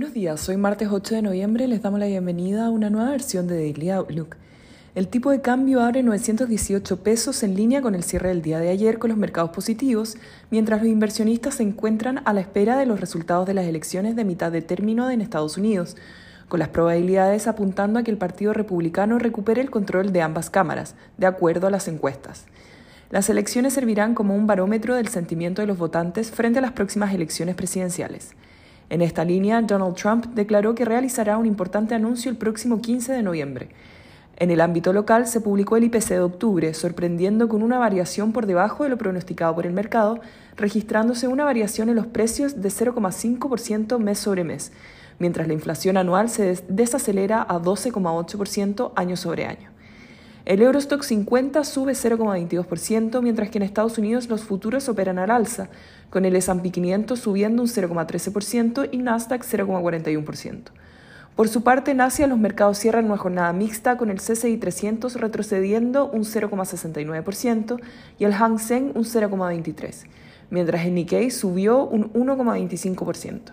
Buenos días, hoy martes 8 de noviembre les damos la bienvenida a una nueva versión de Daily Outlook. El tipo de cambio abre 918 pesos en línea con el cierre del día de ayer con los mercados positivos, mientras los inversionistas se encuentran a la espera de los resultados de las elecciones de mitad de término en Estados Unidos, con las probabilidades apuntando a que el Partido Republicano recupere el control de ambas cámaras, de acuerdo a las encuestas. Las elecciones servirán como un barómetro del sentimiento de los votantes frente a las próximas elecciones presidenciales. En esta línea, Donald Trump declaró que realizará un importante anuncio el próximo 15 de noviembre. En el ámbito local se publicó el IPC de octubre, sorprendiendo con una variación por debajo de lo pronosticado por el mercado, registrándose una variación en los precios de 0,5% mes sobre mes, mientras la inflación anual se desacelera a 12,8% año sobre año. El Eurostock 50 sube 0,22%, mientras que en Estados Unidos los futuros operan al alza, con el S&P 500 subiendo un 0,13% y Nasdaq 0,41%. Por su parte, en Asia los mercados cierran una jornada mixta con el CCI 300 retrocediendo un 0,69% y el Hang Seng un 0,23%, mientras el Nikkei subió un 1,25%.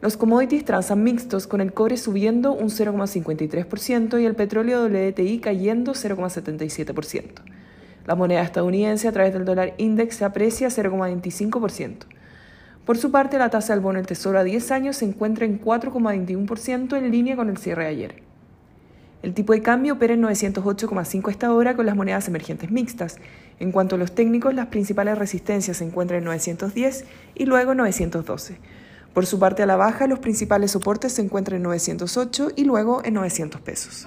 Los commodities transan mixtos, con el cobre subiendo un 0,53% y el petróleo WTI cayendo 0,77%. La moneda estadounidense a través del dólar index se aprecia 0,25%. Por su parte, la tasa del bono del Tesoro a 10 años se encuentra en 4,21% en línea con el cierre de ayer. El tipo de cambio opera en 908,5 esta hora con las monedas emergentes mixtas. En cuanto a los técnicos, las principales resistencias se encuentran en 910 y luego 912. Por su parte a la baja, los principales soportes se encuentran en 908 y luego en 900 pesos.